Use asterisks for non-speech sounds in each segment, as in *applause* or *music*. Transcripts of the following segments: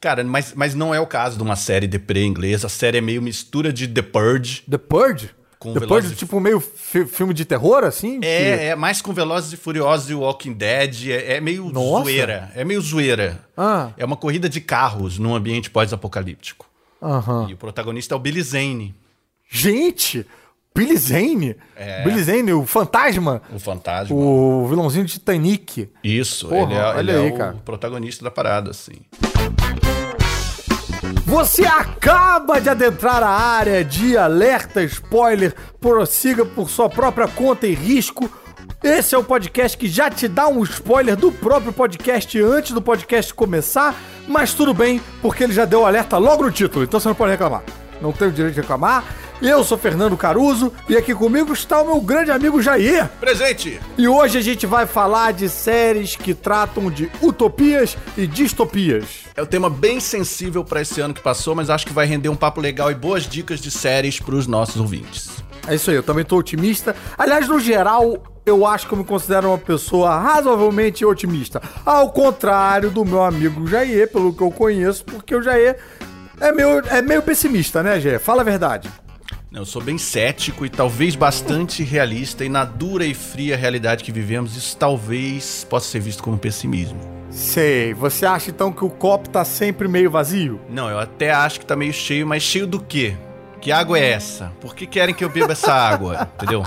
Cara, mas, mas não é o caso de uma série deprê inglesa. A série é meio mistura de The Purge. The Purge? Com The Purge, tipo, meio fi- filme de terror, assim? Que- É, é mais com Velozes e Furiosos e Walking Dead. É, é meio Nossa. zoeira. É meio zoeira. Ah. É uma corrida de carros num ambiente pós-apocalíptico. E o protagonista é o Billy Zane, Gente! Billy Zane? É. Billy Zane, o fantasma. o fantasma. O vilãozinho de Titanic. Isso, Porra, ele é, olha ele aí, é cara. o protagonista da parada, assim. Você acaba de adentrar a área de alerta spoiler. Prossiga por sua própria conta e risco. Esse é o podcast que já te dá um spoiler do próprio podcast antes do podcast começar, mas tudo bem, porque ele já deu o alerta logo no título, então você não pode reclamar. Não tem o direito de reclamar. Eu sou Fernando Caruso e aqui comigo está o meu grande amigo Jair. Presente! E hoje a gente vai falar de séries que tratam de utopias e distopias. É um tema bem sensível pra esse ano que passou, mas acho que vai render um papo legal e boas dicas de séries pros nossos ouvintes. É isso aí, eu também tô otimista. Aliás, no geral, eu acho que eu me considero uma pessoa razoavelmente otimista. Ao contrário do meu amigo Jair, pelo que eu conheço, porque o Jair é meio, é meio pessimista, né, Jair? Fala a verdade. Eu sou bem cético e talvez bastante realista, e na dura e fria realidade que vivemos, isso talvez possa ser visto como pessimismo. Sei, você acha então que o copo tá sempre meio vazio? Não, eu até acho que tá meio cheio, mas cheio do quê? Que água é essa? Por que querem que eu beba essa água? *laughs* Entendeu?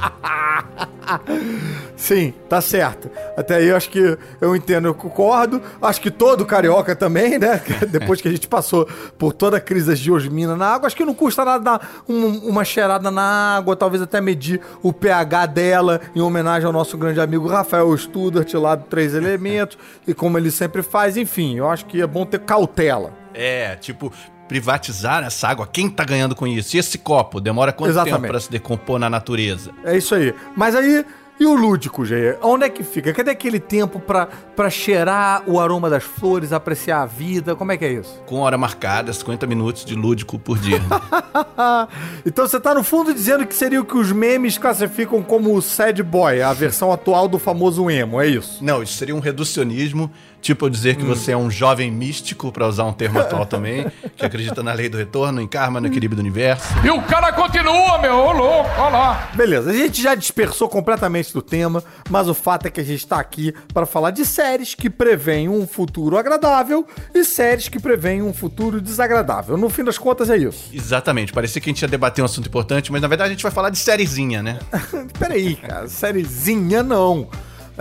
*laughs* Sim, tá certo. Até aí eu acho que eu entendo, eu concordo. Acho que todo carioca também, né? *laughs* Depois que a gente passou por toda a crise de osmina na água, acho que não custa nada dar um- uma cheirada na água, talvez até medir o pH dela, em homenagem ao nosso grande amigo Rafael Studart, lá do Três Elementos, *laughs* e como ele sempre faz, enfim, eu acho que é bom ter cautela. É, tipo, privatizar essa água, quem tá ganhando com isso? E esse copo, demora quanto Exatamente. tempo pra se decompor na natureza? É isso aí. Mas aí, e o lúdico, Jair? Onde é que fica? Cadê aquele tempo pra cheirar o aroma das flores, apreciar a vida? Como é que é isso? Com hora marcada, 50 minutos de lúdico por dia. *laughs* então você tá no fundo dizendo que seria o que os memes classificam como o sad boy, a versão atual do famoso emo, é isso? Não, isso seria um reducionismo, tipo eu dizer que você é um jovem místico, pra usar um termo atual também, que acredita na lei do retorno, em karma, no equilíbrio do universo. E o cara continua, meu, ô louco, olha lá. Beleza, a gente já dispersou completamente do tema, mas o fato é que a gente tá aqui para falar de séries que preveem um futuro agradável e séries que preveem um futuro desagradável. No fim das contas é isso. Exatamente, parecia que a gente ia debater um assunto importante, mas na verdade a gente vai falar de sériezinha, né? *laughs* Peraí, cara, sériezinha não.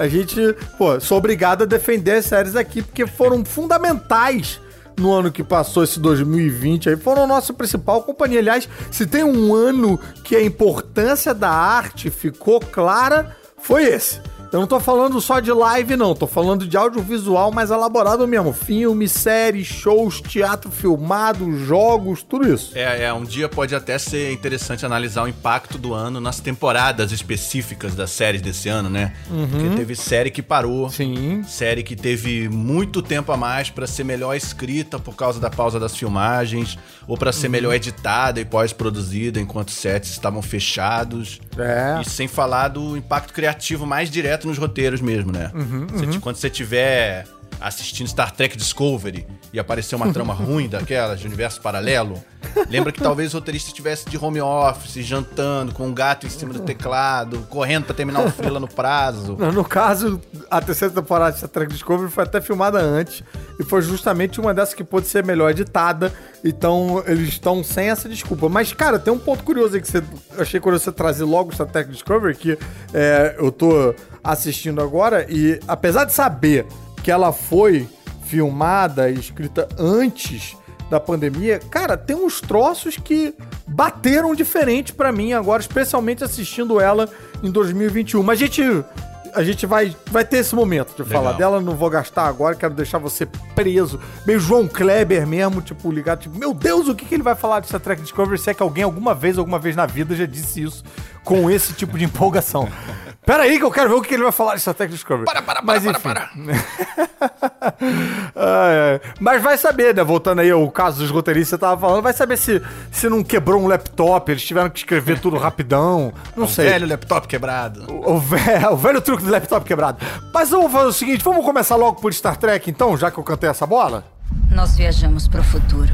A gente, pô, sou obrigado a defender as séries aqui porque foram fundamentais no ano que passou, esse 2020 aí, foram a nossa principal companhia. Aliás, se tem um ano que a importância da arte ficou clara, foi esse. Eu não tô falando só de live, não. Tô falando de audiovisual mais elaborado mesmo. Filmes, séries, shows, teatro filmado, jogos, tudo isso. É, é, um dia pode até ser interessante analisar o impacto do ano nas temporadas específicas das séries desse ano, né? Porque teve série que parou. Sim. Série que teve muito tempo a mais pra ser melhor escrita por causa da pausa das filmagens, ou pra ser melhor editada e pós-produzida enquanto sets estavam fechados. É. E sem falar do impacto criativo mais direto nos roteiros mesmo, né? Você- quando você tiver assistindo Star Trek Discovery e aparecer uma trama *laughs* ruim daquelas de universo paralelo, lembra que talvez o roteirista estivesse de home office, jantando, com um gato em cima do teclado, correndo pra terminar o freela no prazo. No caso, a terceira temporada de Star Trek Discovery foi até filmada antes. E foi justamente uma dessas que pôde ser melhor editada. Então, eles estão sem essa desculpa. Mas, cara, tem um ponto curioso aí que você, eu achei curioso você trazer logo Star Trek Discovery, que é, eu tô assistindo agora. E apesar de saber que ela foi filmada e escrita antes da pandemia, cara, tem uns troços que bateram diferente pra mim agora, especialmente assistindo ela em 2021. Mas a gente a gente vai, vai ter esse momento de Legal. falar dela, não vou gastar agora, quero deixar você preso. Meio João Kleber mesmo, tipo, ligado, tipo, meu Deus, o que, que ele vai falar de Star Trek Discovery se é que alguém alguma vez, alguma vez na vida já disse isso com esse tipo de empolgação. Pera aí que eu quero ver o que ele vai falar de Star Trek Discovery. Para, para, para, Mas, para, enfim. para. *laughs* Ai, ai. Mas vai saber, né? Voltando aí ao caso dos roteiristas que você tava falando, vai saber se, se não quebrou um laptop, eles tiveram que escrever tudo rapidão. Não Um sei. velho laptop quebrado. O, ve- *laughs* o velho truque do laptop quebrado. Mas vamos fazer o seguinte, vamos começar logo por Star Trek então, já que eu cantei essa bola? Nós viajamos para o futuro.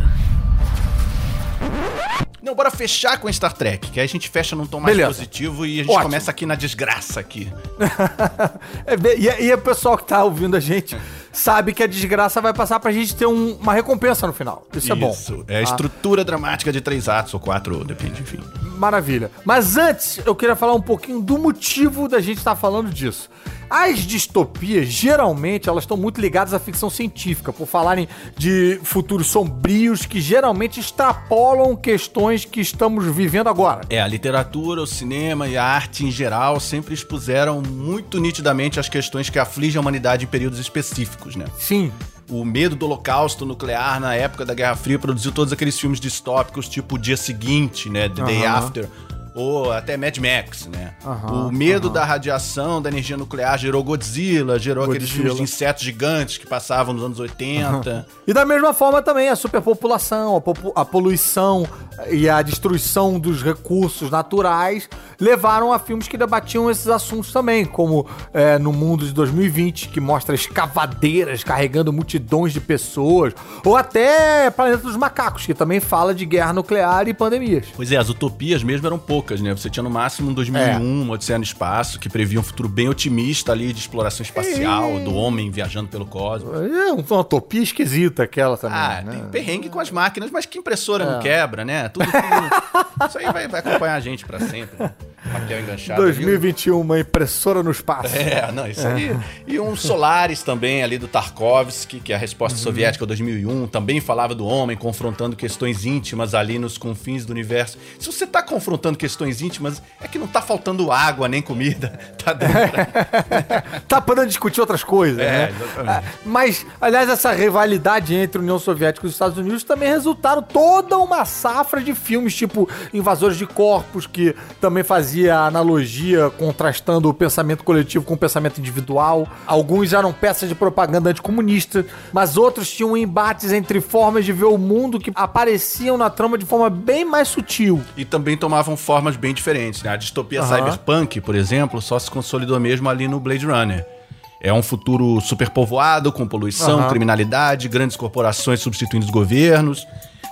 Não, bora fechar com Star Trek, que aí a gente fecha num tom mais Beleza. positivo e a gente Ótimo. começa aqui na desgraça aqui. *laughs* É, bem- e, e o pessoal que tá ouvindo a gente sabe que a desgraça vai passar pra gente ter um- uma recompensa no final. Isso, é bom. É a estrutura dramática de três atos ou quatro, depende, enfim. Maravilha. Mas antes, eu queria falar um pouquinho do motivo da gente estar falando disso. As distopias, geralmente, elas estão muito ligadas à ficção científica, por falarem de futuros sombrios que geralmente extrapolam questões que estamos vivendo agora. É, a literatura, o cinema e a arte em geral sempre expuseram muito nitidamente as questões que afligem a humanidade em períodos específicos, né? Sim. O medo do holocausto nuclear na época da Guerra Fria produziu todos aqueles filmes distópicos, tipo O Dia Seguinte, né? The Day. After. Ou até Mad Max, né? Aham, o medo da radiação, da energia nuclear gerou Godzilla, gerou aqueles Godzilla. filmes de insetos gigantes que passavam nos anos 80. *laughs* E da mesma forma também a superpopulação, a, a poluição e a destruição dos recursos naturais levaram a filmes que debatiam esses assuntos também, como é, no mundo de 2020, que mostra escavadeiras carregando multidões de pessoas, ou até Planeta dos Macacos, que também fala de guerra nuclear e pandemias. Pois é, as utopias mesmo eram poucas, né? Você tinha no máximo um 2001, uma Odisseia no Espaço, que previa um futuro bem otimista ali de exploração espacial, do homem viajando pelo cosmos. É uma utopia esquisita aquela também, Ah, né? tem perrengue com as máquinas, mas que impressora não quebra, né? Tudo, tudo- *laughs* Isso aí vai, vai acompanhar a gente pra sempre. Papel enganchado. ali. 2021, uma impressora no espaço. É, não, isso aí. E um Solaris também, ali do Tarkovsky, que é a resposta soviética 2001, também falava do homem confrontando questões íntimas ali nos confins do universo. Se você tá confrontando questões íntimas, é que não tá faltando água nem comida. *laughs* Tá pra... *laughs* tá podendo discutir outras coisas, É, né? exatamente. Ah, Mas, aliás, essa rivalidade entre União Soviética e os Estados Unidos também resultaram toda uma safra de filmes, tipo Invasores de Corpos, que também fazia analogia contrastando o pensamento coletivo com o pensamento individual. Alguns eram peças de propaganda anticomunista, mas outros tinham embates entre formas de ver o mundo que apareciam na trama de forma bem mais sutil. E também tomavam formas bem diferentes, né? A distopia Aham. cyberpunk, por exemplo, só se consolidou mesmo ali no Blade Runner. É um futuro superpovoado, com poluição, Aham. criminalidade, grandes corporações substituindo os governos.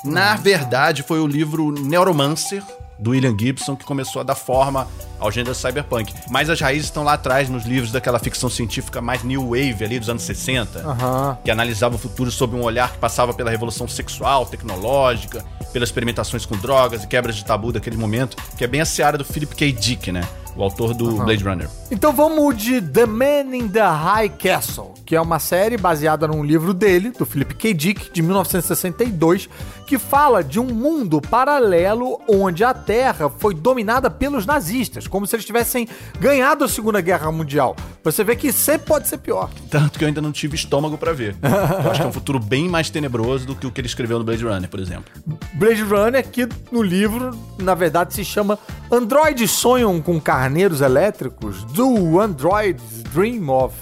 Na verdade, foi o livro Neuromancer, do William Gibson, que começou a dar forma ao gênero cyberpunk. Mas as raízes estão lá atrás, nos livros daquela ficção científica mais new wave ali dos anos 60 Aham. que analisava o futuro sob um olhar que passava pela revolução sexual, tecnológica, pelas experimentações com drogas e quebras de tabu daquele momento, que é bem a seara do Philip K. Dick, né? O autor do Blade Runner. Então vamos de The Man in the High Castle, que é uma série baseada num livro dele, do Philip K. Dick, de 1962, que fala de um mundo paralelo onde a Terra foi dominada pelos nazistas, como se eles tivessem ganhado a Segunda Guerra Mundial. Você vê que sempre pode ser pior. Tanto que eu ainda não tive estômago pra ver. Eu acho que é um futuro bem mais tenebroso do que o que ele escreveu no Blade Runner, por exemplo. Blade Runner, que no livro, na verdade, se chama Androides Sonham com Carneiros Elétricos? Do Androids Dream of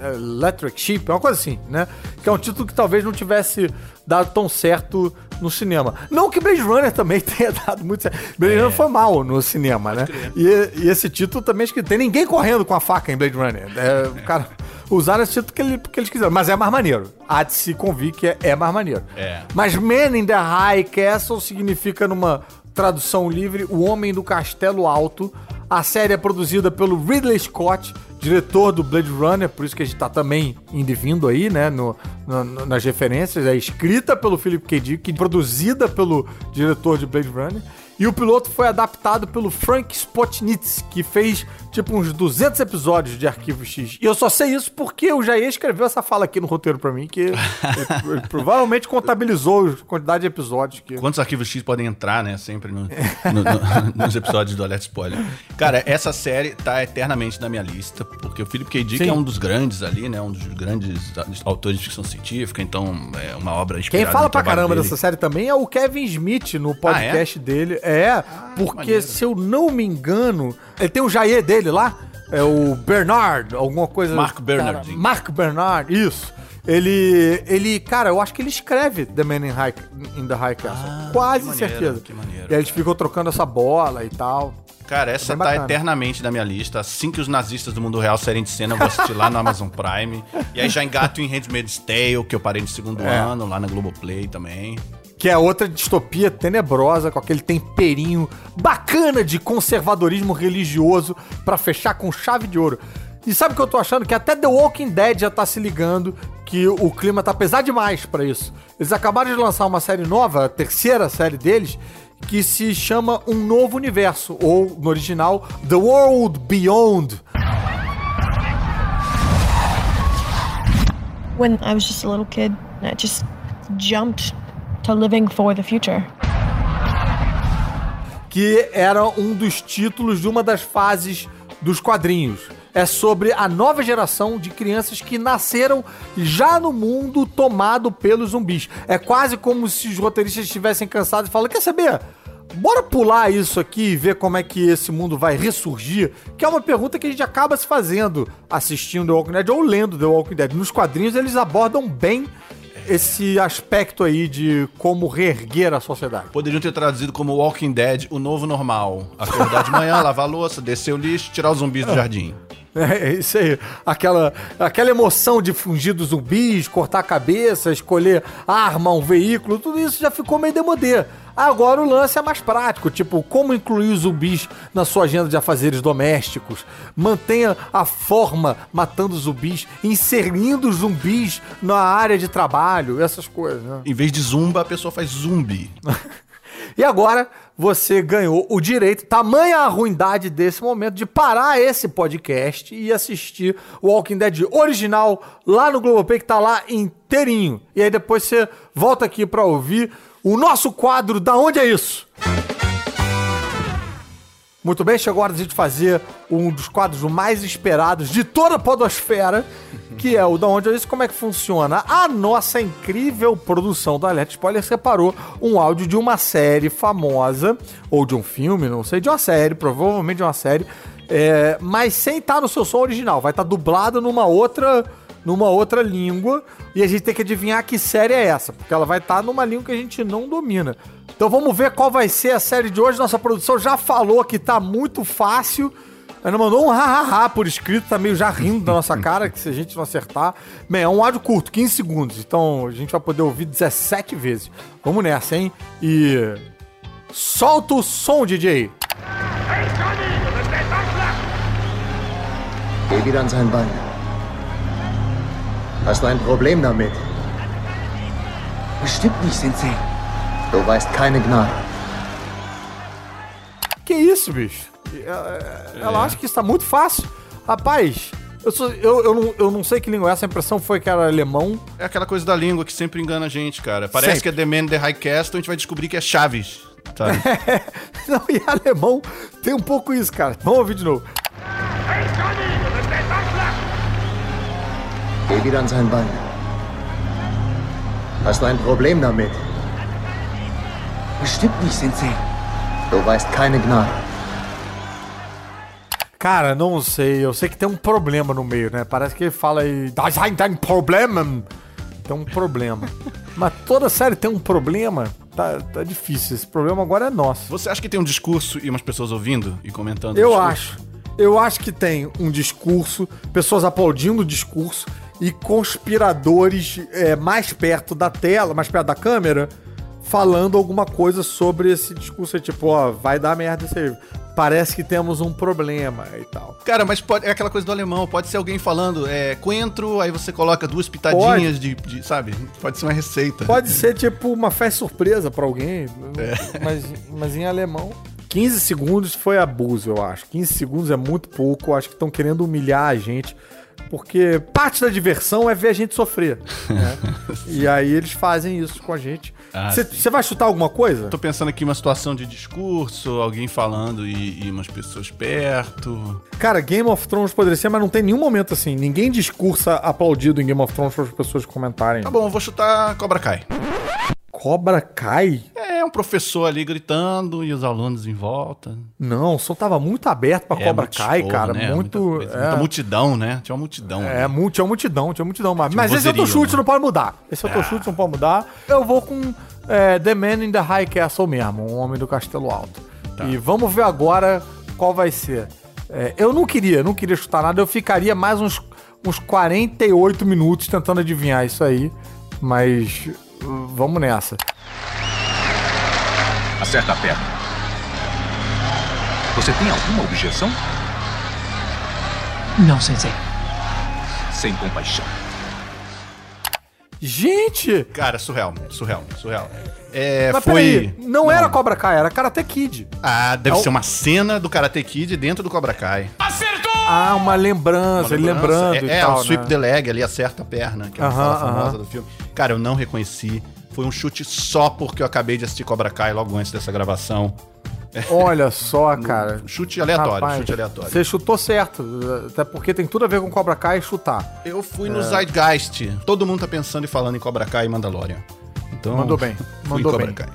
Electric Sheep? É uma coisa assim, né? Que é um título que talvez não tivesse dado tão certo no cinema. Não que Blade Runner também *laughs* tenha dado muito certo. Blade Runner foi mal no cinema, né? E, e esse título também acho que tem ninguém correndo com a faca em Blade Runner. É, o cara, usaram esse título que, ele- que eles quiseram. Mas é mais maneiro. Há de se convir que é, é mais maneiro. É. Mas Man in the High Castle significa numa tradução livre O Homem do Castelo Alto. A série é produzida pelo Ridley Scott, diretor do Blade Runner, por isso que a gente tá também indo e vindo aí, né, no- no- nas referências. É escrita pelo Philip K. Dick, produzida pelo diretor de Blade Runner. E o piloto foi adaptado pelo Frank Spotnitz, que fez tipo uns 200 episódios de Arquivo X. E eu só sei isso porque o Jair escreveu essa fala aqui no roteiro pra mim, que ele, *laughs* ele provavelmente contabilizou a quantidade de episódios que... Quantos arquivos X podem entrar, né? Sempre no- no- no- *laughs* nos episódios do Alert Spoiler. Cara, essa série tá eternamente na minha lista, porque o Philip K. Dick Sim. é um dos grandes ali, né? Um dos grandes autores de ficção científica, então é uma obra inspirada Quem fala pra caramba dele. dessa série também é o Kevin Smith no podcast dele. É, porque maneiro. se eu não me engano, ele tem o Jair dele lá, é o Bernard, alguma coisa. Mark Bernard. Cara, Mark Bernard, isso. Ele, ele, cara, eu acho que ele escreve The Man in, High, in the High Castle. Ah, Quase maneiro, certeza. que maneiro. E aí eles ficam trocando essa bola e tal. Cara, essa Bem tá bacana. eternamente na minha lista. Assim que os nazistas do mundo real saírem de cena, eu vou assistir lá no Amazon Prime. E aí já engato em Handmaid's Tale, que eu parei no segundo É. ano, lá na Globoplay também. Que é outra distopia tenebrosa, com aquele temperinho bacana de conservadorismo religioso pra fechar com chave de ouro. E sabe o que eu tô achando? Que até The Walking Dead já tá se ligando que o clima tá pesado demais pra isso. Eles acabaram de lançar uma série nova, a terceira série deles, que se chama Um Novo Universo, ou no original, The World Beyond. When I was just a little kid, I just jumped to living for the future. que era um dos títulos de uma das fases dos quadrinhos. É sobre a nova geração de crianças que nasceram já no mundo tomado pelos zumbis. É quase como se os roteiristas estivessem cansados e falando: quer saber? Bora pular isso aqui e ver como é que esse mundo vai ressurgir? Que é uma pergunta que a gente acaba se fazendo assistindo The Walking Dead ou lendo The Walking Dead. Nos quadrinhos eles abordam bem esse aspecto aí de como reerguer a sociedade. Poderiam ter traduzido como Walking Dead, o novo normal. Acordar de manhã, *laughs* lavar a louça, descer o lixo, tirar os zumbis do jardim. *laughs* É, isso aí. Aquela, aquela emoção de fugir dos zumbis, cortar a cabeça, escolher arma, um veículo, tudo isso já ficou meio demodê. Agora o lance é mais prático, tipo, como incluir os zumbis na sua agenda de afazeres domésticos. Mantenha a forma matando zumbis, inserindo zumbis na área de trabalho, essas coisas, né? Em vez de zumba, a pessoa faz zumbi. *laughs* E agora você ganhou o direito, tamanha a ruindade desse momento, de parar esse podcast e assistir o Walking Dead original lá no Globoplay, que tá lá inteirinho. E aí depois você volta aqui pra ouvir o nosso quadro Da Onde é Isso? Muito bem, chegou a hora de a gente fazer um dos quadros mais esperados de toda a podosfera, que é o Da Onde é Isso, como é que funciona. A nossa incrível produção do Alerta Spoiler separou um áudio de uma série famosa, ou de um filme, não sei, de uma série, provavelmente de uma série, é, mas sem estar no seu som original, vai estar dublado numa outra numa outra língua e a gente tem que adivinhar que série é essa, porque ela vai estar numa língua que a gente não domina. Então vamos ver qual vai ser a série de hoje. Nossa produção já falou que tá muito fácil. Ela mandou um ha-ha-ha por escrito, tá meio já rindo da nossa cara, que se a gente não acertar. Bem, é um áudio curto, 15 segundos, então a gente vai poder ouvir 17 vezes. Vamos nessa, hein? E. Solta o som, DJ! Geh wieder an sein Bein. Hast du ein Problem damit? Bestimmt nicht, Sensei. Du weißt keine Gnade. Que isso, bicho? Ela, ela acha que isso tá muito fácil. Rapaz, eu, sou- eu, eu, não, eu não sei que língua é essa, a impressão foi que era alemão. É aquela coisa da língua que sempre engana a gente, cara. Parece Sempre. que é The Man the High Castle, a gente vai descobrir que é Chaves, sabe? *laughs* Não, e alemão tem um pouco isso, cara. Vamos ouvir de novo. Geh wieder an sein Bein. Hast du ein Problem damit? Bestimmt nicht, Sensei. Du weißt keine Gnade. Cara, não sei. Eu sei que tem um problema no meio, né? Parece que ele fala aí. Das ein ein Problem. Tem um problema. *laughs* Mas toda série tem um problema. Tá, tá difícil. Esse problema agora é nosso. Você acha que tem um discurso e umas pessoas ouvindo e comentando? Eu acho. Eu acho que tem um discurso, pessoas aplaudindo o discurso e conspiradores é, mais perto da tela, mais perto da câmera, falando alguma coisa sobre esse discurso. Tipo, ó, vai dar merda isso aí. Parece que temos um problema e tal. Cara, mas pode, é aquela coisa do alemão. Pode ser alguém falando é, coentro, aí você coloca duas pitadinhas de, de- Sabe? Pode ser uma receita. Pode ser tipo uma festa surpresa pra alguém, mas, mas em alemão. 15 segundos foi abuso, eu acho. 15 segundos é muito pouco. Eu acho que estão querendo humilhar a gente. Porque parte da diversão é ver a gente sofrer. né? *laughs* e aí eles fazem isso com a gente. Ah, Você vai chutar alguma coisa? Tô pensando aqui uma situação de discurso, alguém falando e, e umas pessoas perto. Cara, Game of Thrones poderia ser, mas não tem nenhum momento assim. Ninguém discursa aplaudido em Game of Thrones para as pessoas comentarem. Tá bom, eu vou chutar Cobra Kai. Cobra cai? É um professor ali gritando e os alunos em volta. Não, o som tava muito aberto pra É, Cobra show, cara. né? Muito. Muita, coisa, é. muita multidão, né? Tinha uma multidão. É, ali. mu- tinha multidão, tinha multidão. Mas, mas esse é o teu vozerio, chute, né? não pode mudar. Esse é o teu Ah. chute, não pode mudar. Eu vou com é The Man in the High Castle mesmo, um homem do castelo alto. E vamos ver agora qual vai ser. É, eu não queria, não queria chutar nada, eu ficaria mais uns, uns 48 minutos tentando adivinhar isso aí, mas vamos nessa. Acerta a perna. Você tem alguma objeção? Não, sensei. Sem compaixão. Gente! Cara, surreal, surreal, surreal. É, Mas foi. peraí, não, era Cobra Kai, era Karate Kid. Ah, deve É o- ser uma cena do Karate Kid dentro do Cobra Kai. Acertou! Ah, uma lembrança, ele lembrando é, e é, tal, o sweep né? the leg ali, acerta a perna, que é uma Aham, fala famosa aham. do filme. Cara, eu não reconheci. Foi um chute só porque eu acabei de assistir Cobra Kai logo antes dessa gravação. Olha só, *laughs* cara. Chute aleatório, Rapaz, chute aleatório. Você chutou certo, até porque tem tudo a ver com Cobra Kai e chutar. Eu fui É. no Zeitgeist. Todo mundo tá pensando e falando em Cobra Kai e Mandalorian. Então, Mandou bem, *laughs* fui mandou em Cobra bem. Kai.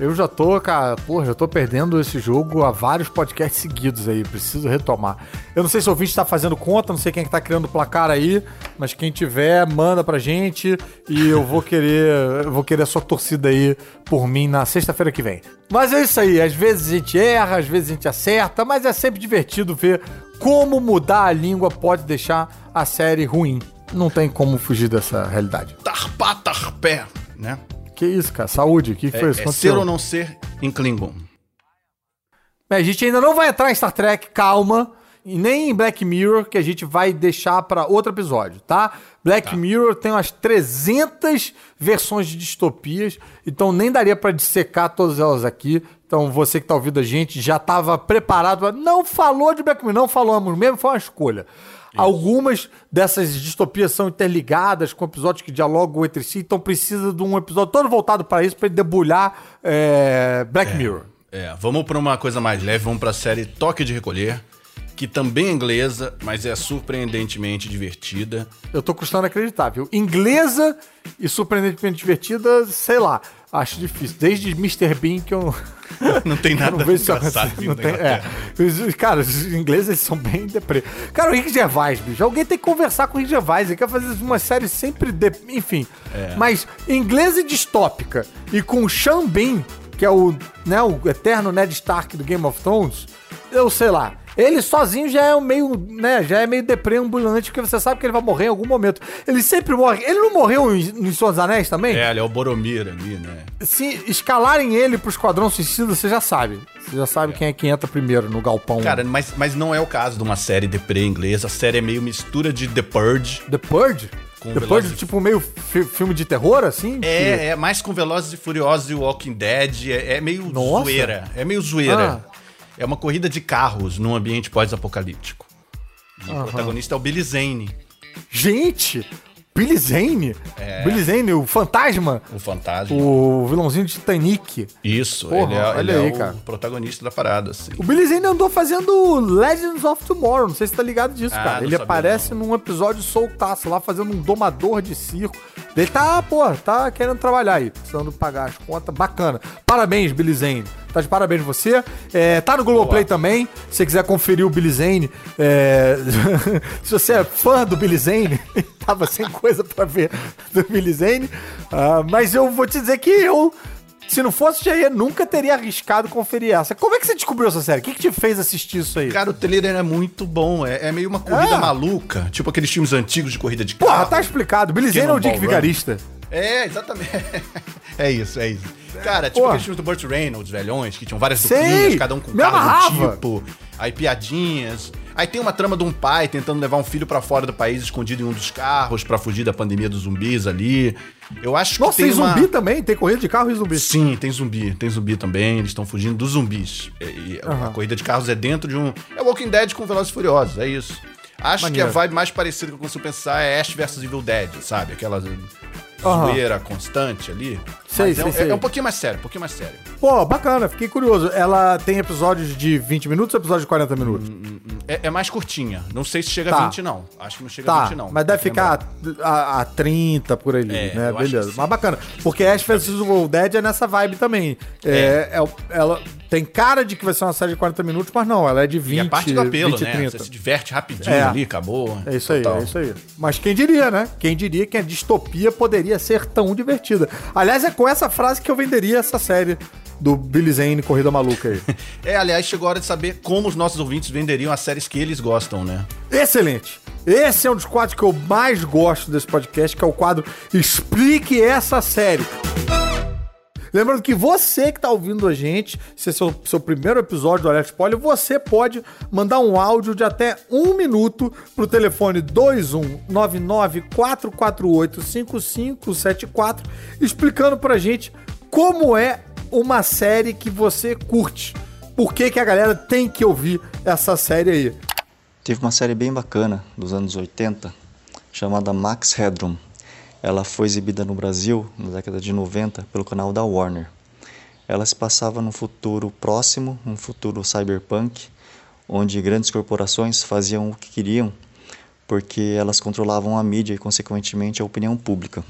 Eu já tô, cara, porra, já tô perdendo esse jogo há vários podcasts seguidos aí, preciso retomar. Eu não sei se o ouvinte tá fazendo conta, não sei quem é que tá criando o placar aí, mas quem tiver, manda pra gente e eu vou querer, eu vou querer a sua torcida aí por mim na sexta-feira que vem. Mas é isso aí, às vezes a gente erra, às vezes a gente acerta, mas é sempre divertido ver como mudar a língua pode deixar a série ruim. Não tem como fugir dessa realidade. Tarpá, tarpé, né? Que isso, cara? Saúde, o que, que É, foi isso? é ser ou não ser em Klingon. Bem, a gente ainda não vai entrar em Star Trek, calma. E nem em Black Mirror, que a gente vai deixar pra outro episódio, tá? Black Mirror tem umas 300 versões de distopias, então nem daria pra dissecar todas elas aqui. Então você que tá ouvindo a gente já tava preparado, não falou de Black Mirror, não falamos mesmo, foi uma escolha. Algumas dessas distopias são interligadas com episódios que dialogam entre si, então precisa de um episódio todo voltado pra isso, pra ele debulhar é, Black Mirror. É, vamos pra uma coisa mais leve, vamos pra série Toque de Recolher, que também é inglesa, mas é surpreendentemente divertida. Eu tô custando acreditar, viu? Inglesa e surpreendentemente divertida, sei lá. Acho difícil. Desde Mr. Bean que eu *laughs* Não tem nada não vejo isso engraçado vindo Não tem, é. Cara, os ingleses são bem deprê. Cara, o Rick Gervais, bicho. Alguém tem que conversar com o Rick Gervais. Ele quer fazer uma série sempre. De... Enfim. É. Mas inglesa e distópica. E com o Sean Bean, que é o, né, o eterno Ned Stark do Game of Thrones. Eu sei lá. Ele sozinho já é meio, né, já é meio deprê ambulante, porque você sabe que ele vai morrer em algum momento. Ele sempre morre. Ele não morreu em, em Senhor dos Anéis também? É, ele é o Boromir ali, né? Se escalarem ele pro Esquadrão Suicida, você já sabe. Você já sabe quem é que entra primeiro no galpão. Cara, mas, mas não é o caso de uma série deprê inglesa. A série é meio mistura de The Purge. The Purge? Com The Velozes Purge, tipo, meio fi- filme de terror, assim? Que- É, é mais com Velozes e Furiosos e Walking Dead. É, é meio Nossa. zoeira. É meio zoeira. Ah. É uma corrida de carros num ambiente pós-apocalíptico. E o protagonista é o Billy Zane, Gente! Billy Zane? É. Billy Zane, o fantasma? o fantasma. O vilãozinho de Titanic. Isso, Porra, ele é, olha ele é aí, o cara. protagonista da parada, assim. O Billy Zane andou fazendo Legends of Tomorrow, não sei se tá ligado disso, Ah, cara. não Ele aparece num episódio soltaço lá, fazendo um domador de circo. Ele tá, pô, tá querendo trabalhar aí, precisando pagar as contas. Bacana. Parabéns, Billy Zane. Tá de parabéns você. É, tá no Globoplay também, se você quiser conferir o Billy Zane. é, *laughs* se você é fã do Billy Zane, *laughs* tava sem coisa pra ver do Billy Zane. Ah, mas eu vou te dizer que eu... Se não fosse Jair, nunca teria arriscado conferir essa. Como é que você descobriu essa série? O que, que te fez assistir isso aí? Cara, o trailer é muito bom. É, é meio uma corrida É. maluca. Tipo aqueles filmes antigos de corrida de carro. Porra, tá explicado. Billy Zane é o Dick. Vigarista. É, exatamente. *laughs* É isso, é isso. Cara, tipo Porra. aqueles filmes do Burt Reynolds, velhões, que tinham várias Sei, duplinhas, cada um com um me carro amarrava. tipo. Aí piadinhas. Aí tem uma trama de um pai tentando levar um filho pra fora do país escondido em um dos carros pra fugir da pandemia dos zumbis ali. Eu acho Nossa, que tem, tem uma... zumbi também? Tem corrida de carro e zumbi. Sim, tem zumbi. Tem zumbi também. Eles estão fugindo dos zumbis. E, e a corrida de carros é dentro de um. É Walking Dead com Velozes e Furiosos, é isso. Acho Maneiro. que a vibe mais parecida que eu consigo pensar é Ash vs Evil Dead, sabe? Aquela Aham. zoeira constante ali. Sei, Mas é, sei, um- sei. é um pouquinho mais sério, um pouquinho mais sério. Pô, bacana, fiquei curioso. Ela tem episódios de 20 minutos ou episódios de 40 minutos? É, é mais curtinha. Não sei se chega Tá. a 20, não. Acho que não chega a Tá, 20, não. mas deve ficar a, a 30 por ali, É, né? Beleza. Mas bacana. Porque Ash vs Evil Dead é nessa vibe também. É, é o- ela Tem cara de que vai ser uma série de 40 minutos, mas não, ela é de 20, E a parte do apelo, 20 né? 30. Você se diverte rapidinho É. ali, acabou. É isso aí, Total. é isso aí. Mas quem diria, né? Quem diria que a distopia poderia ser tão divertida. Aliás, é com essa frase que eu venderia essa série do Billy Zane Corrida Maluca aí. *laughs* É, aliás, chegou a hora de saber como os nossos ouvintes venderiam as séries que eles gostam, né? Excelente! Esse é um dos quadros que eu mais gosto desse podcast, que é o quadro Explique essa série. Lembrando que você que tá ouvindo a gente, se é o seu primeiro episódio do Alerta Spoiler, você pode mandar um áudio de até um minuto pro telefone 2199-448-5574, explicando pra gente como é uma série que você curte. Por que, que a galera tem que ouvir essa série aí? Teve uma série bem bacana dos anos 80 chamada Max Headroom. Ela foi exibida no Brasil na década de 90 pelo canal da Warner. Ela se passava num futuro próximo, um futuro cyberpunk, onde grandes corporações faziam o que queriam porque elas controlavam a mídia e, consequentemente, a opinião pública.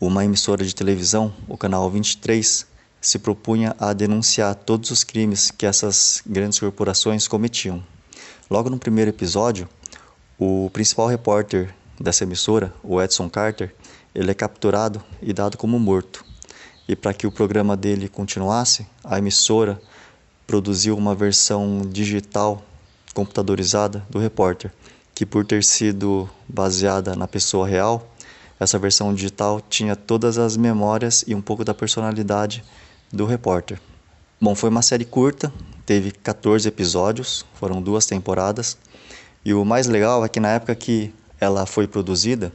Uma emissora de televisão, o canal 23, se propunha a denunciar todos os crimes que essas grandes corporações cometiam. Logo no primeiro episódio, o principal repórter dessa emissora, o Edson Carter, ele é capturado e dado como morto. E para que o programa dele continuasse, a emissora produziu uma versão digital computadorizada do repórter, que por ter sido baseada na pessoa real, essa versão digital tinha todas as memórias e um pouco da personalidade do repórter. Bom, foi uma série curta, teve 14 episódios, foram duas temporadas. E o mais legal é que na época que ela foi produzida,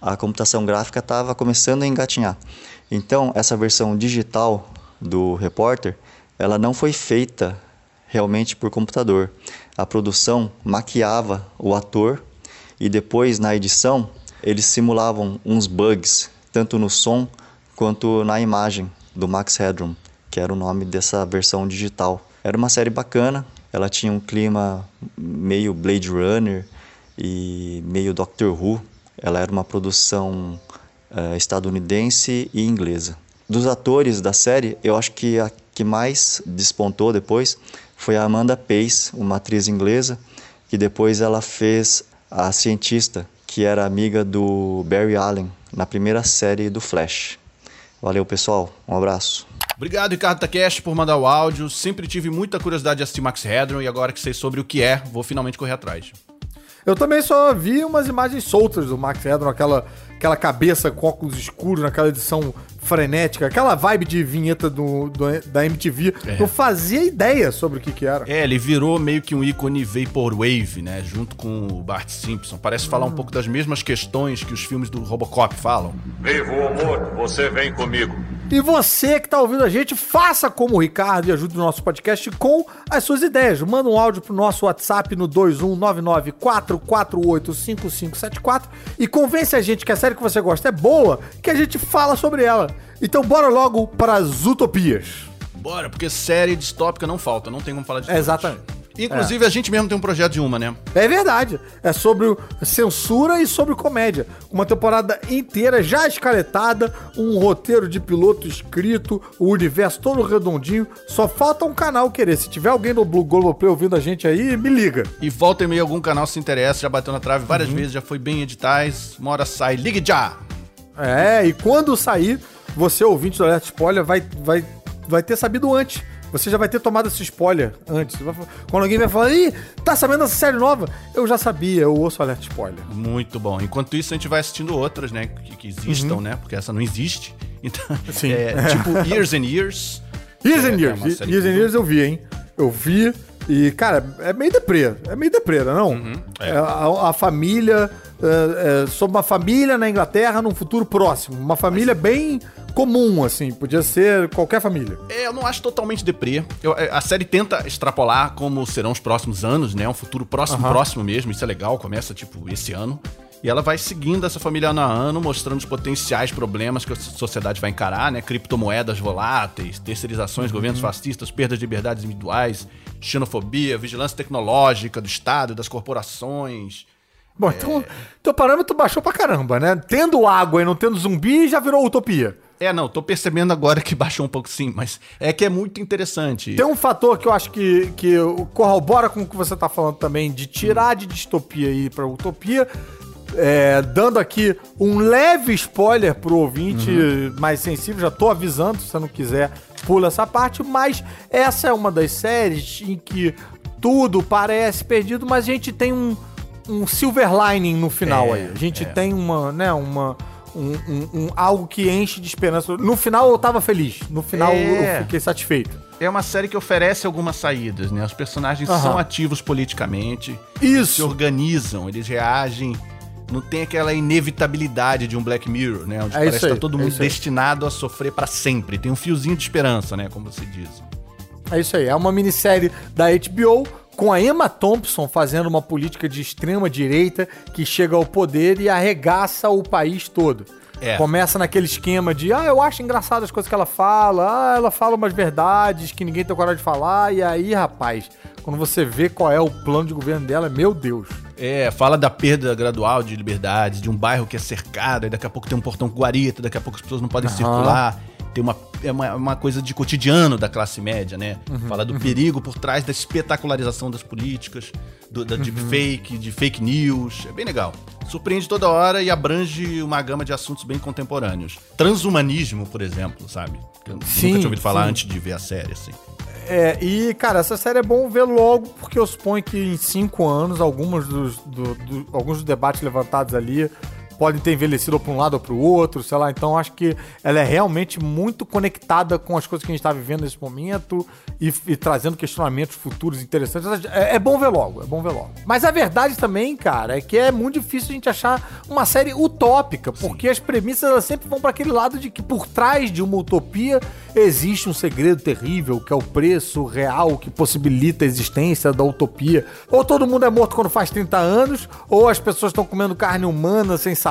a computação gráfica estava começando a engatinhar. Então, essa versão digital do repórter, ela não foi feita realmente por computador. A produção maquiava o ator e depois na edição eles simulavam uns bugs, tanto no som quanto na imagem do Max Headroom, que era o nome dessa versão digital. Era uma série bacana, ela tinha um clima meio Blade Runner e meio Doctor Who. Ela era uma produção eh, estadunidense e inglesa. Dos atores da série, eu acho que a que mais despontou depois foi a Amanda Pace, uma atriz inglesa, que depois ela fez a cientista, que era amiga do Barry Allen na primeira série do Flash. Valeu, pessoal. Um abraço. Obrigado, Ricardo Takeshi, por mandar o áudio. Sempre tive muita curiosidade de assistir Max Headroom e agora que sei sobre o que é, vou finalmente correr atrás. Eu também só vi umas imagens soltas do Max Headroom, aquela, aquela cabeça com óculos escuros, naquela edição frenética, aquela vibe de vinheta do, do- da MTV. Não fazia ideia sobre o que que era. É, ele virou meio que um ícone Vaporwave, né? Junto com o Bart Simpson. Parece falar um pouco das mesmas questões que os filmes do Robocop falam. Vivo ou morto, você vem comigo. E você que tá ouvindo a gente, faça como o Ricardo e ajude o nosso podcast com as suas ideias. Manda um áudio pro nosso WhatsApp no 21994485574 e convence a gente que a série que você gosta é boa, que a gente fala sobre ela. Então bora logo para as utopias. Bora, porque série distópica não falta, não tem como falar de É, exatamente. Inclusive, a gente mesmo tem um projeto de uma, né? É verdade. É sobre censura e sobre comédia. Uma temporada inteira já escaletada, um roteiro de piloto escrito, o universo todo redondinho. Só falta um canal querer. Se tiver alguém do Blue Globoplay ouvindo a gente aí, me liga. E volta e meio algum canal se interessa, já bateu na trave várias Uhum. vezes, já foi bem editais. Uma hora sai, ligue já! É, e quando sair, você ouvinte do Alerta Spoiler vai, vai, vai ter sabido antes. Você já vai ter tomado esse spoiler antes. Quando alguém vai falar, ih, tá sabendo dessa série nova? Eu já sabia, eu ouço Alerta Spoiler. Muito bom. Enquanto isso, a gente vai assistindo outras, né? Que, que existam, né? Porque essa não existe. *laughs* Então, Uhum. Sim. é tipo Years and Years. Years É, and é Years. uma série Years and Years eu vi, hein? Eu vi e, cara, é meio deprê. É meio deprê, não? é. É, a, a família... É, é, sobre uma família na Inglaterra num futuro próximo. Uma família bem comum, assim. Podia ser qualquer família. É, eu não acho totalmente deprê. Eu- é, a série tenta extrapolar como serão os próximos anos, né? Um futuro próximo, Aham. próximo mesmo. Isso é legal, começa, tipo, esse ano. E ela vai seguindo essa família ano a ano, mostrando os potenciais problemas que a sociedade vai encarar, né? Criptomoedas voláteis, terceirizações, governos fascistas, perdas de liberdades individuais, xenofobia, vigilância tecnológica do Estado, das corporações. Bom, então, teu parâmetro baixou pra caramba, né? Tendo água e não tendo zumbi, já virou utopia. É, não, tô percebendo agora que *laughs* baixou um pouco sim, mas é que é muito interessante. Tem um fator que eu acho que, que corrobora com o que você tá falando também, de tirar de distopia e ir pra utopia. É, dando aqui um leve spoiler pro ouvinte mais sensível, já tô avisando, se você não quiser, pula essa parte, mas essa é uma das séries em que tudo parece perdido, mas a gente tem um, um silver lining no final É, aí. A gente é. tem uma, né, uma. Um, um- um- algo que enche de esperança. No final eu tava feliz. No final É. eu fiquei satisfeito. É uma série que oferece algumas saídas, né? Os personagens Aham. são ativos politicamente, se Isso. organizam, eles reagem. Não tem aquela inevitabilidade de um Black Mirror, né? Onde É parece que tá todo é mundo aí. destinado a sofrer pra sempre. Tem um fiozinho de esperança, né? Como você diz. É isso aí. É uma minissérie da HBO com a Emma Thompson fazendo uma política de extrema direita que chega ao poder e arregaça o país todo. É. Começa naquele esquema de, ah, eu acho engraçado as coisas que ela fala, ah, ela fala umas verdades que ninguém tem coragem de falar, e aí, rapaz, quando você vê qual é o plano de governo dela, meu Deus. É, fala da perda gradual de liberdade, de um bairro que é cercado, e daqui a pouco tem um portão com guarita, daqui a pouco as pessoas não podem Aham. circular. Tem uma, é uma, uma coisa de cotidiano da classe média, né? Uhum, Fala do perigo por trás da espetacularização das políticas, do, da Uhum. deepfake, de fake news. É bem legal. Surpreende toda hora e abrange uma gama de assuntos bem contemporâneos. Transhumanismo, por exemplo, sabe? Que eu Sim, nunca tinha ouvido falar sim. antes de ver a série, assim. É, e, cara, essa série é bom ver logo, porque eu suponho que em cinco anos, algumas dos, do- do- alguns dos debates levantados ali podem ter envelhecido pra um lado ou pro outro, sei lá. Então, acho que ela é realmente muito conectada com as coisas que a gente tá vivendo nesse momento e, e trazendo questionamentos futuros interessantes. É, é bom ver logo, é bom ver logo. Mas a verdade também, cara, é que é muito difícil a gente achar uma série utópica, porque as premissas elas sempre vão pra aquele lado de que por trás de uma utopia existe um segredo terrível, que é o preço real que possibilita a existência da utopia. Ou todo mundo é morto quando faz 30 anos, ou as pessoas estão comendo carne humana sem saber,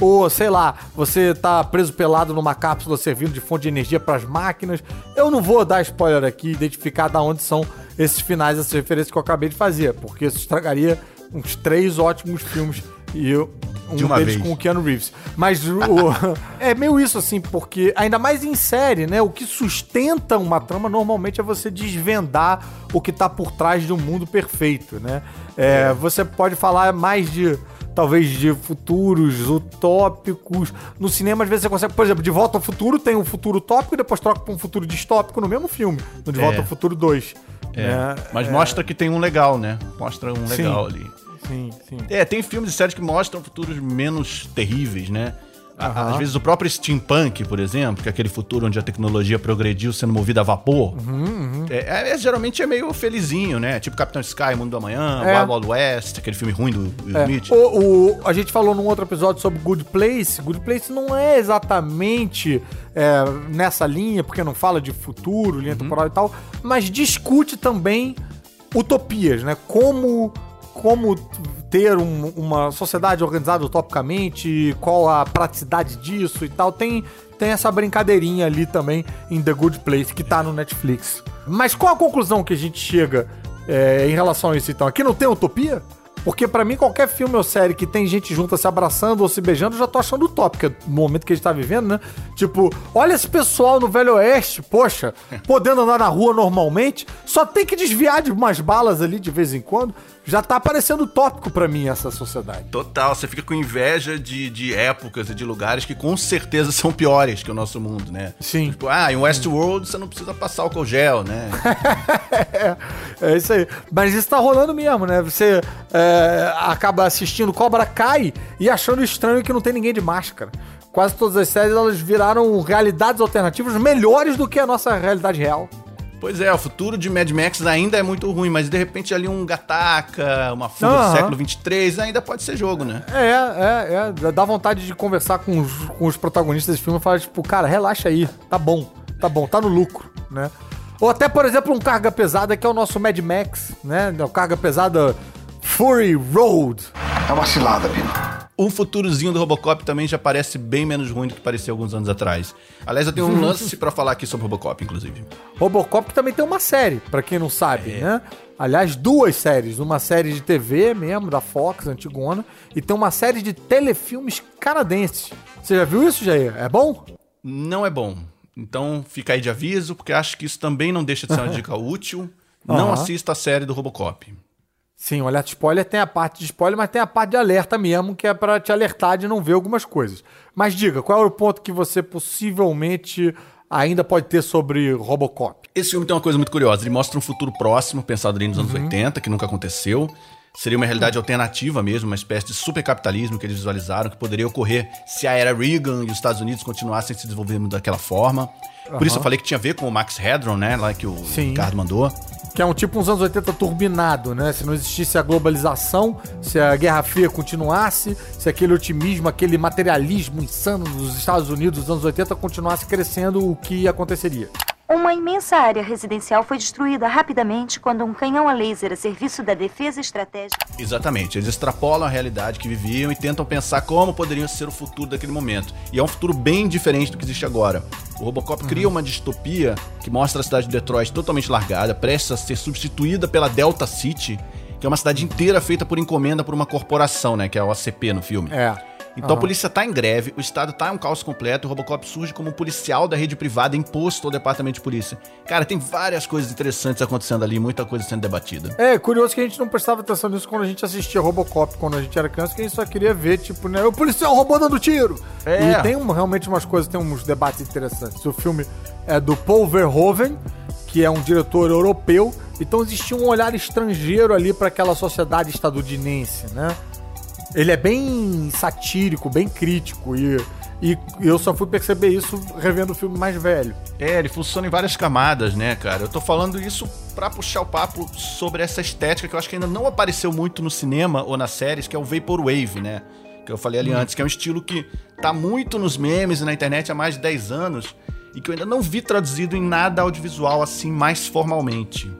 ou sei lá, você tá preso pelado numa cápsula servindo de fonte de energia pras máquinas. Eu não vou dar spoiler aqui, identificar da onde são esses finais, essas referências que eu acabei de fazer, porque isso estragaria uns três ótimos filmes e eu, um De uma deles vez. com o Keanu Reeves. Mas o, *laughs* é meio isso, assim, porque ainda mais em série, né? O que sustenta uma trama normalmente é você desvendar o que tá por trás de um mundo perfeito, né? É, Você pode falar mais de. Talvez de futuros utópicos. No cinema, às vezes você consegue. Por exemplo, De Volta ao Futuro tem um futuro utópico e depois troca pra um futuro distópico no mesmo filme. No De Volta É. ao Futuro 2. É. né? Mas mostra que tem um legal, né? Mostra um Sim. legal ali. Sim, sim. É, tem filmes e séries que mostram futuros menos terríveis, né? Aham. Às vezes o próprio steampunk, por exemplo, que é aquele futuro onde a tecnologia progrediu sendo movida a vapor, Uhum, É, é- geralmente é meio felizinho, né? Tipo Capitão Sky, Mundo do Amanhã, É. Wild Wild West, aquele filme ruim do Will É, Smith. o, o- a gente falou num outro episódio sobre Good Place. Good Place não é exatamente é, nessa linha, porque não fala de futuro, linha temporal e tal, mas discute também utopias, né? Como, como ter um- uma sociedade organizada utopicamente, qual a praticidade disso e tal. Tem, tem essa brincadeirinha ali também em The Good Place, que tá no Netflix. Mas qual a conclusão que a gente chega é, em relação a isso, então? Aqui não tem utopia? Porque pra mim, qualquer filme ou série que tem gente junta se abraçando ou se beijando, eu já tô achando utópica no momento que a gente tá vivendo, né? Tipo, olha esse pessoal no Velho Oeste, poxa, *laughs* podendo andar na rua normalmente, só tem que desviar de umas balas ali de vez em quando. Já tá parecendo utópico pra mim essa sociedade. Total, você fica com inveja de, de épocas e de lugares que com certeza são piores que o nosso mundo, né? Sim. Tipo, ah, em Westworld você não precisa passar álcool gel, né? *laughs* É isso aí. Mas isso tá rolando mesmo, né? Você é, acaba assistindo Cobra Kai e achando estranho que não tem ninguém de máscara. Quase todas as séries elas viraram realidades alternativas melhores do que a nossa realidade real. Pois é, o futuro de Mad Max ainda é muito ruim, mas de repente ali um Gataca, uma fuga Aham. do século 23 ainda pode ser jogo, né? É, é, é. Dá vontade de conversar com os, com os protagonistas desse filme e falar, tipo, cara, relaxa aí. Tá bom, tá bom, tá no lucro, né? Ou até, por exemplo, um carga pesada que é o nosso Mad Max, né? O carga pesada Fury Road. É uma cilada, Pino. O futurozinho do Robocop também já parece bem menos ruim do que parecia alguns anos atrás. Aliás, eu tenho um lance pra falar aqui sobre Robocop, inclusive. Robocop também tem uma série, pra quem não sabe, né? Aliás, duas séries. Uma série de TV mesmo, da Fox, antigona, e tem uma série de telefilmes canadenses. Você já viu isso, Jair? É bom? Não é bom. Então fica aí de aviso, porque acho que isso também não deixa de ser uma *laughs* dica útil. Não Aham. assista a série do Robocop. Sim, o alerta spoiler tem a parte de spoiler, mas tem a parte de alerta mesmo, que é pra te alertar de não ver algumas coisas. Mas diga, qual é o ponto que você possivelmente ainda pode ter sobre Robocop? Esse filme tem uma coisa muito curiosa. Ele mostra um futuro próximo, pensado ali nos anos 80, que nunca aconteceu. Seria uma realidade alternativa mesmo, uma espécie de supercapitalismo que eles visualizaram, que poderia ocorrer se a era Reagan e os Estados Unidos continuassem se desenvolvendo daquela forma. Por isso eu falei que tinha a ver com o Max Hedron, né? Lá que o Sim. Ricardo mandou. Que é um tipo uns anos 80 turbinado, né? Se não existisse a globalização, se a Guerra Fria continuasse, se aquele otimismo, aquele materialismo insano dos Estados Unidos dos anos 80 continuasse crescendo, o que aconteceria? Uma imensa área residencial foi destruída rapidamente quando um canhão a laser a serviço da defesa estratégica Exatamente. Eles extrapolam a realidade que viviam e tentam pensar como poderiam ser o futuro daquele momento. E é um futuro bem diferente do que existe agora. O Robocop cria uma distopia que mostra a cidade de Detroit totalmente largada, prestes a ser substituída pela Delta City, que é uma cidade inteira feita por encomenda por uma corporação, né? Que é a OCP no filme. É. Então a polícia tá em greve, o estado tá em um caos completo, o Robocop surge como um policial da rede privada imposto ao departamento de polícia. Cara, tem várias coisas interessantes acontecendo ali, muita coisa sendo debatida. É, curioso que a gente não prestava atenção nisso quando a gente assistia Robocop quando a gente era criança, que a gente só queria ver, tipo, né, o policial robô dando tiro. É. E tem um- realmente umas coisas, tem uns debates interessantes. O filme é do Paul Verhoeven, que é um diretor europeu, então existia um olhar estrangeiro ali para aquela sociedade estadunidense, né? Ele é bem satírico, bem crítico e, e eu só fui perceber isso revendo o filme mais velho. É, ele funciona em várias camadas, né, cara? Eu tô falando isso pra puxar o papo sobre essa estética que eu acho que ainda não apareceu muito no cinema ou nas séries, que é o Vaporwave, né? Que eu falei ali antes, que é um estilo que tá muito nos memes e na internet há mais de 10 anos e que eu ainda não vi traduzido em nada audiovisual assim mais formalmente.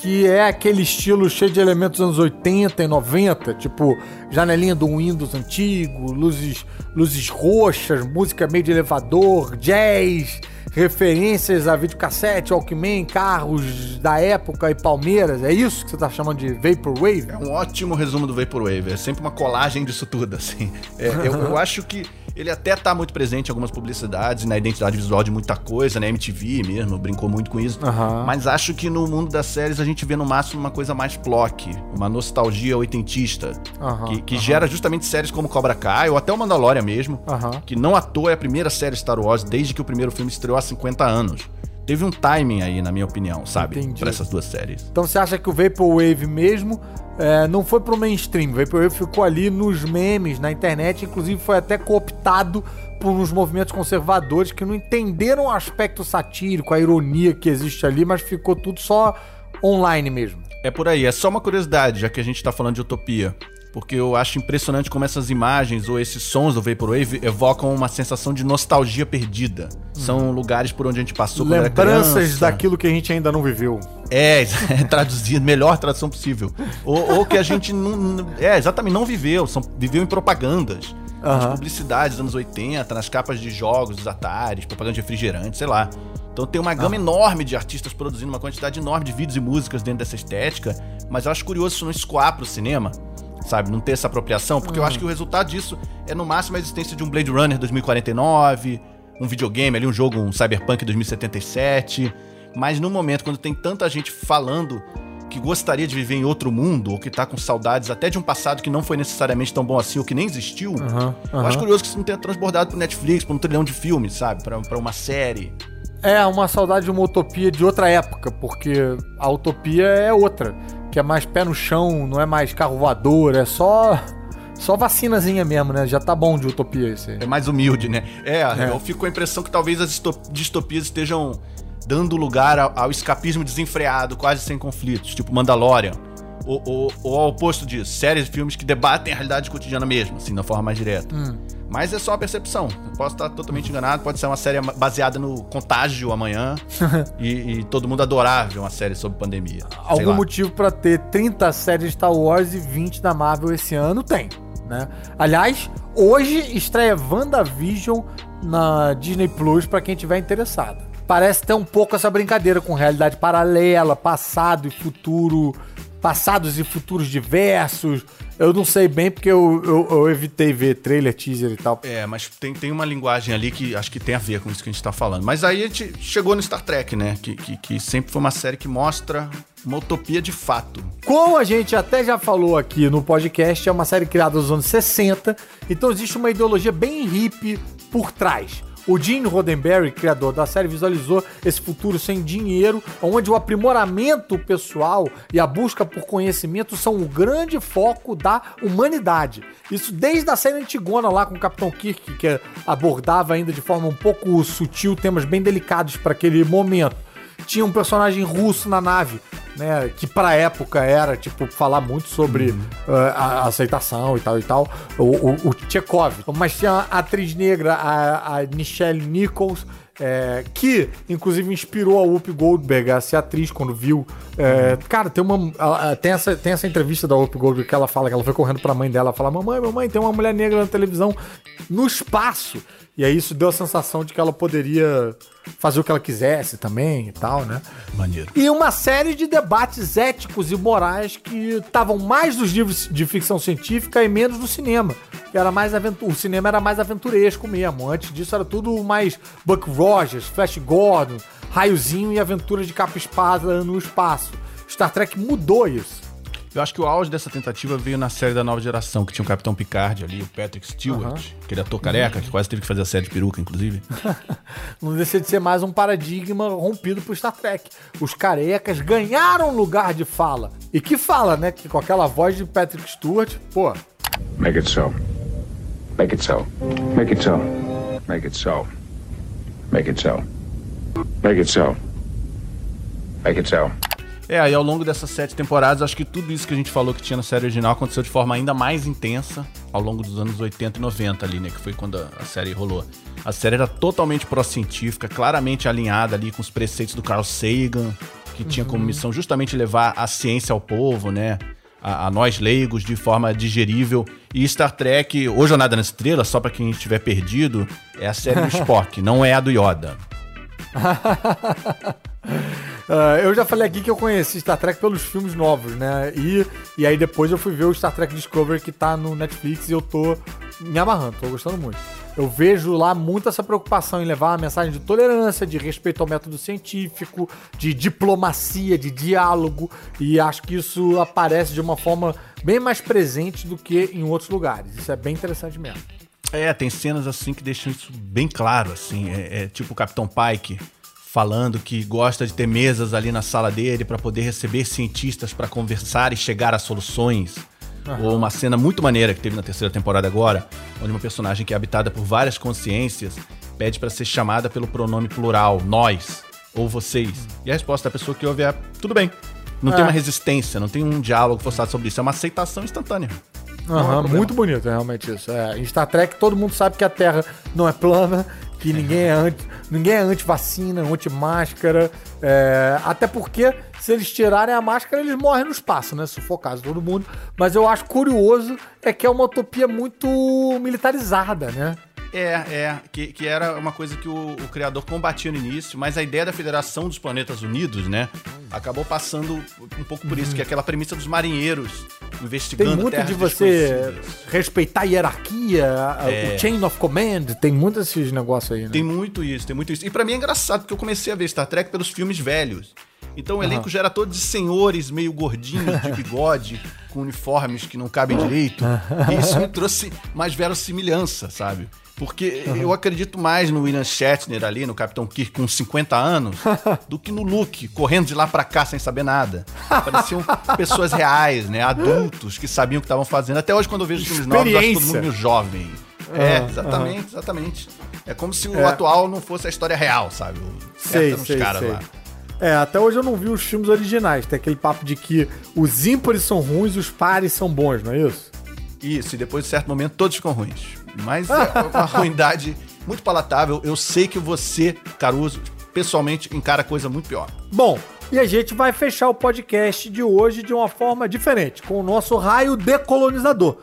Que é aquele estilo cheio de elementos dos anos 80 e 90, tipo janelinha do Windows antigo, luzes, luzes roxas, música meio de elevador, jazz, referências a videocassete, Walkman, carros da época e Palmeiras. É isso que você tá chamando de Vaporwave? É um ótimo resumo do Vaporwave. É sempre uma colagem disso tudo, assim. É, eu, eu acho que ele até tá muito presente em algumas publicidades, na identidade visual de muita coisa, né? MTV mesmo, brincou muito com isso. Aham. Mas acho que no mundo das séries a gente vê no máximo uma coisa mais plock, uma nostalgia oitentista, Aham, que, que aham. gera justamente séries como Cobra Kai ou até o Mandalorian mesmo, que não à toa é a primeira série Star Wars desde que o primeiro filme estreou há 50 anos. Teve um timing aí, na minha opinião, sabe? Entendi. Pra essas duas séries. Então você acha que o Vaporwave mesmo é, não foi pro mainstream? O Vaporwave ficou ali nos memes, na internet, inclusive foi até cooptado por uns movimentos conservadores que não entenderam o aspecto satírico, a ironia que existe ali, mas ficou tudo só online mesmo. É por aí, é só uma curiosidade, já que a gente tá falando de utopia. Porque eu acho impressionante como essas imagens ou esses sons do Vaporwave evocam uma sensação de nostalgia perdida. São lugares por onde a gente passou Lembranças daquilo que a gente ainda não viveu. É, *laughs* traduzido, melhor tradução possível. Ou, ou que a gente não. É, exatamente, não viveu. São, viveu em propagandas. Nas Aham. publicidades dos anos 80, nas capas de jogos, dos Atares, propaganda de refrigerante, sei lá. Então tem uma Ah. gama enorme de artistas produzindo uma quantidade enorme de vídeos e músicas dentro dessa estética, mas eu acho curioso isso não escoar pro cinema, sabe? Não ter essa apropriação, porque eu Hum. acho que o resultado disso é no máximo a existência de um Blade Runner 2049, um videogame ali, um jogo, um Cyberpunk 2077. Mas no momento, quando tem tanta gente falando que gostaria de viver em outro mundo, ou que tá com saudades até de um passado que não foi necessariamente tão bom assim, ou que nem existiu, Aham, eu aham. acho curioso que isso não tenha transbordado pro Netflix, pra um trilhão de filmes, sabe? Pra, pra uma série. É uma saudade de uma utopia de outra época, porque a utopia é outra, que é mais pé no chão, não é mais carro voador, é só só vacinazinha mesmo, né? Já tá bom de utopia esse. É mais humilde, né? É, eu fico com a impressão que talvez as disto- distopias estejam dando lugar ao, ao escapismo desenfreado, quase sem conflitos, tipo Mandalorian. Ou, ou, ao oposto disso, séries e filmes que debatem a realidade cotidiana mesmo, assim, da forma mais direta. Mas é só uma percepção. Eu posso estar totalmente enganado, pode ser uma série baseada no contágio amanhã *laughs* e, e todo mundo adorar ver uma série sobre pandemia. Algum motivo pra ter 30 séries de Star Wars e 20 da Marvel esse ano? Tem, né? Aliás, hoje estreia WandaVision na Disney Plus pra quem tiver interessado. Parece ter um pouco essa brincadeira com realidade paralela, passado e futuro, passados e futuros diversos, Eu não sei bem porque eu, eu, eu evitei ver trailer, teaser e tal. É, mas tem, tem uma linguagem ali que acho que tem a ver com isso que a gente tá falando. Mas aí a gente chegou no Star Trek, né? Que, que, que sempre foi uma série que mostra uma utopia de fato. Como a gente até já falou aqui no podcast, é uma série criada nos anos 60, então existe uma ideologia bem hippie por trás. O Gene Roddenberry, criador da série, visualizou esse futuro sem dinheiro, onde o aprimoramento pessoal e a busca por conhecimento são o grande foco da humanidade. Isso desde a série antigona lá com o Capitão Kirk, que abordava ainda de forma um pouco sutil temas bem delicados para aquele momento. Tinha um personagem russo na nave, né? Que pra época era, tipo, falar muito sobre uh, a aceitação e tal e tal. O, o, o Chekhov. Mas tinha a atriz negra, a, a Michelle Nichols. é, que inclusive inspirou a Whoopi Goldberg a ser atriz quando viu. É, Cara, tem uma. ela- tem, essa, tem essa entrevista da Whoopi Goldberg que ela fala que ela foi correndo pra mãe dela fala: Mamãe, mamãe, tem uma mulher negra na televisão no espaço. E aí isso deu a sensação de que ela poderia fazer o que ela quisesse também e tal, né? Maneiro. E uma série de debates éticos e morais que estavam mais nos livros de ficção científica e menos no cinema. Que era mais aventu- o cinema era mais aventuresco mesmo. Antes disso era tudo mais Buck Rogers, Flash Gordon, raiozinho e aventuras de capa espada no espaço. Star Trek mudou isso. Eu acho que o auge dessa tentativa veio na série da nova geração, que tinha o Capitão Picard ali, o Patrick Stewart, aquele ator careca, que quase teve que fazer a série de peruca, inclusive. *laughs* Não deixa de ser mais um paradigma rompido pro Star Trek. Os carecas ganharam lugar de fala. E que fala, né? Que com aquela voz de Patrick Stewart, pô, Make it so. Make it so. Make it so. Make it so. Make it so. Make it so. Make it so. É, aí ao longo dessas sete temporadas, acho que tudo isso que a gente falou que tinha na série original aconteceu de forma ainda mais intensa ao longo dos anos 80 e 90 ali, né? Que foi quando a, a série rolou. A série era totalmente pró-científica, claramente alinhada ali com os preceitos do Carl Sagan, que tinha como missão justamente levar a ciência ao povo, né? A, a nós leigos de forma digerível. E Star Trek, ou Jornada nas Estrelas, só pra quem estiver perdido, é a série do Spock, *laughs* não é a do Yoda. *laughs* Ah, eu já falei aqui que eu conheci Star Trek pelos filmes novos, né? E, e aí depois eu fui ver o Star Trek Discovery que tá no Netflix e eu tô me amarrando, tô gostando muito. Eu vejo lá muito essa preocupação em levar uma mensagem de tolerância, de respeito ao método científico, de diplomacia, de diálogo, e acho que isso aparece de uma forma bem mais presente do que em outros lugares. Isso é bem interessante mesmo. É, tem cenas assim que deixam isso bem claro, assim. É, é tipo o Capitão Pike falando que gosta de ter mesas ali na sala dele para poder receber cientistas para conversar e chegar a soluções. Ou uma cena muito maneira que teve na terceira temporada agora, onde uma personagem que é habitada por várias consciências pede para ser chamada pelo pronome plural, nós ou vocês. E a resposta da pessoa que ouve é tudo bem. Não tem É. uma resistência, não tem um diálogo forçado sobre isso, é uma aceitação instantânea. Não é muito bonito, realmente isso. É, em Star Trek, todo mundo sabe que a Terra não é plana, que ninguém é anti, ninguém é anti-vacina, anti-máscara. é, até porque, se eles tirarem a máscara, eles morrem no espaço, né? Sufocados todo mundo. Mas eu acho curioso é que é uma utopia muito militarizada, né? É, é, que, que era uma coisa que o, o criador combatia no início, mas a ideia da Federação dos Planetas Unidos, né, acabou passando um pouco por isso, que é aquela premissa dos marinheiros Tem investigando muito terras de você respeitar a hierarquia, É. o chain of command, tem muitos desses negócios aí, né? Tem muito isso, tem muito isso. E pra mim é engraçado, porque eu comecei a ver Star Trek pelos filmes velhos. Então o elenco já era todo de senhores meio gordinhos, de *laughs* bigode, com uniformes que não cabem direito. E isso me trouxe mais verossimilhança, sabe? Porque eu acredito mais no William Shatner ali, no Capitão Kirk com 50 anos, *laughs* do que no Luke, correndo de lá pra cá sem saber nada. Pareciam pessoas reais, né? Adultos que sabiam o que estavam fazendo. Até hoje, quando eu vejo os filmes novos, eu acho todo mundo meio jovem. É, exatamente, exatamente. É como se o É. atual não fosse a história real, sabe? O- Sei, sei, caras sei. lá. É, até hoje eu não vi os filmes originais. Tem aquele papo de que os ímpares são ruins e os pares são bons, não é isso? Isso, e depois de certo momento todos ficam ruins. Mas é uma ruindade muito palatável. Eu sei que você, Caruso, pessoalmente encara coisa muito pior. Bom, e a gente vai fechar o podcast de hoje de uma forma diferente, com o nosso raio decolonizador.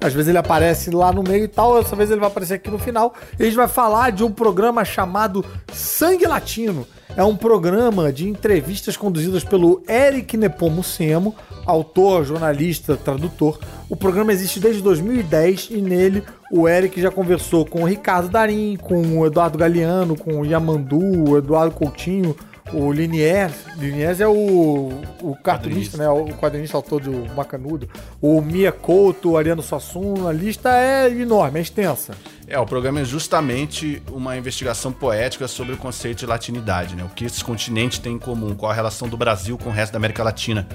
Às vezes ele aparece lá no meio e tal, dessa vez ele vai aparecer aqui no final. E a gente vai falar de um programa chamado Sangue Latino. É um programa de entrevistas conduzidas pelo Eric Nepomucemo, autor, jornalista, tradutor. O programa existe desde 2010 e nele o Eric já conversou com o Ricardo Darim, com o Eduardo Galeano, com o Yamandu, o Eduardo Coutinho, o Liniers. Liniers é o, o cartunista, né? O quadrinista autor do Macanudo. O Mia Couto, o Ariano Suassuna. A lista é enorme, é extensa. É, o programa é justamente uma investigação poética sobre o conceito de latinidade, né? O que esses continentes têm em comum, qual a relação do Brasil com o resto da América Latina.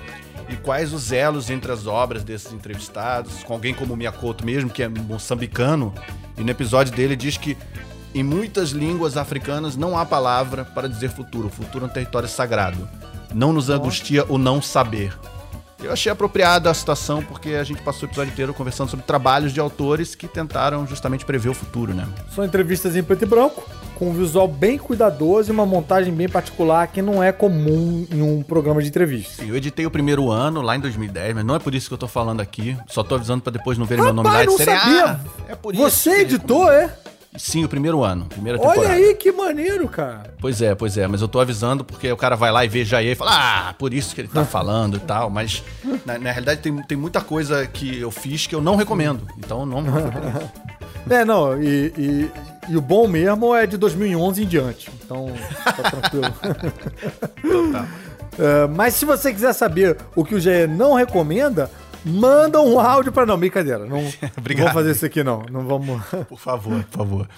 E quais os elos entre as obras desses entrevistados, com alguém como o Miyakoto mesmo, que é moçambicano, e no episódio dele diz que em muitas línguas africanas não há palavra para dizer futuro. O futuro é um território sagrado. Não nos angustia o não saber. Eu achei apropriada a situação porque a gente passou o episódio inteiro conversando sobre trabalhos de autores que tentaram justamente prever o futuro, né? São entrevistas em preto e branco, com um visual bem cuidadoso e uma montagem bem particular que não é comum em um programa de entrevista. Sim, eu editei o primeiro ano, lá em 2010, mas não é por isso que eu tô falando aqui. Só tô avisando pra depois não verem meu nome lá e não disserem, sabia. "Ah, é por isso. Você que- editou, é? Sim, o primeiro ano, primeira temporada. Olha aí que maneiro, cara. Pois é, pois é, mas eu tô avisando porque o cara vai lá e vê já e fala, ah, por isso que ele tá *laughs* falando e tal, mas na, na realidade tem, tem muita coisa que eu fiz que eu não recomendo, então não... *laughs* É, não, e, e- e o bom mesmo é de 2011 em diante, então tá tranquilo. *laughs* É, mas se você quiser saber o que o GE não recomenda, manda um áudio pra... Não, brincadeira, não, *laughs* não Obrigado. vamos fazer isso aqui não, não vamos... Por favor, por favor.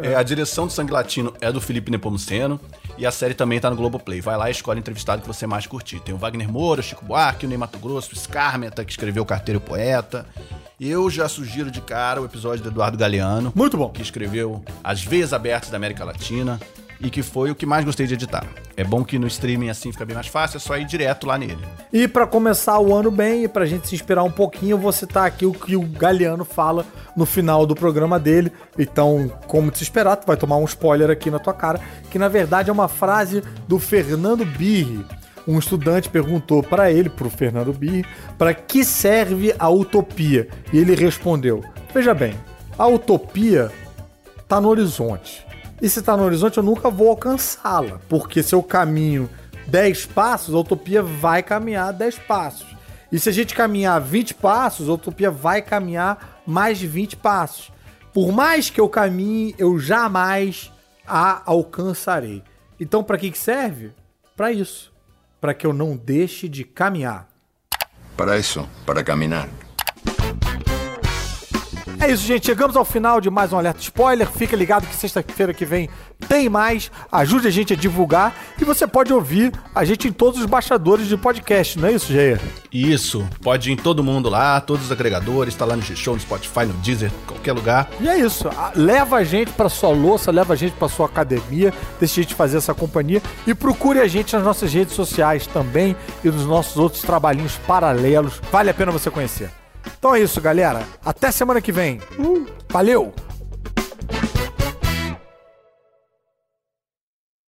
É, a direção do Sangue Latino é do Felipe Nepomuceno e a série também tá no Globoplay. Vai lá e escolhe o entrevistado que você mais curtir. Tem o Wagner Moura, o Chico Buarque, o Ney Mato Grosso, o Scarmeta, que escreveu Carteiro Poeta. Eu já sugiro de cara o episódio do Eduardo Galeano. Muito bom. Que escreveu As Veias Abertas da América Latina e que foi o que mais gostei de editar. É bom que no streaming assim fica bem mais fácil, é só ir direto lá nele. E pra começar o ano bem e pra gente se inspirar um pouquinho, eu vou citar aqui o que o Galeano fala no final do programa dele. Então, como te esperar, tu vai tomar um spoiler aqui na tua cara, que na verdade é uma frase do Fernando Birri. Um estudante perguntou pra ele, pro Fernando Birri, para que serve a utopia? E ele respondeu: Veja bem, a utopia tá no horizonte. E se tá no horizonte, eu nunca vou alcançá-la. Porque se eu caminho 10 passos, a utopia vai caminhar 10 passos. E se a gente caminhar 20 passos, a utopia vai caminhar mais de 20 passos. Por mais que eu caminhe, eu jamais a alcançarei. Então, para que que serve? Para isso. Para que eu não deixe de caminhar. Para eso, para caminar. É isso, gente. Chegamos ao final de mais um Alerta Spoiler. Fica ligado que sexta-feira que vem tem mais. Ajude a gente a divulgar. E você pode ouvir a gente em todos os baixadores de podcast, não é isso, Jair? Isso, pode ir em todo mundo lá, todos os agregadores, tá lá no G-Show, no Spotify, no Deezer, qualquer lugar. E é isso. Leva a gente pra sua louça, leva a gente pra sua academia. Deixa a gente fazer essa companhia. E procure a gente nas nossas redes sociais também e nos nossos outros trabalhinhos paralelos. Vale a pena você conhecer. Então é isso, galera. Até semana que vem. Valeu!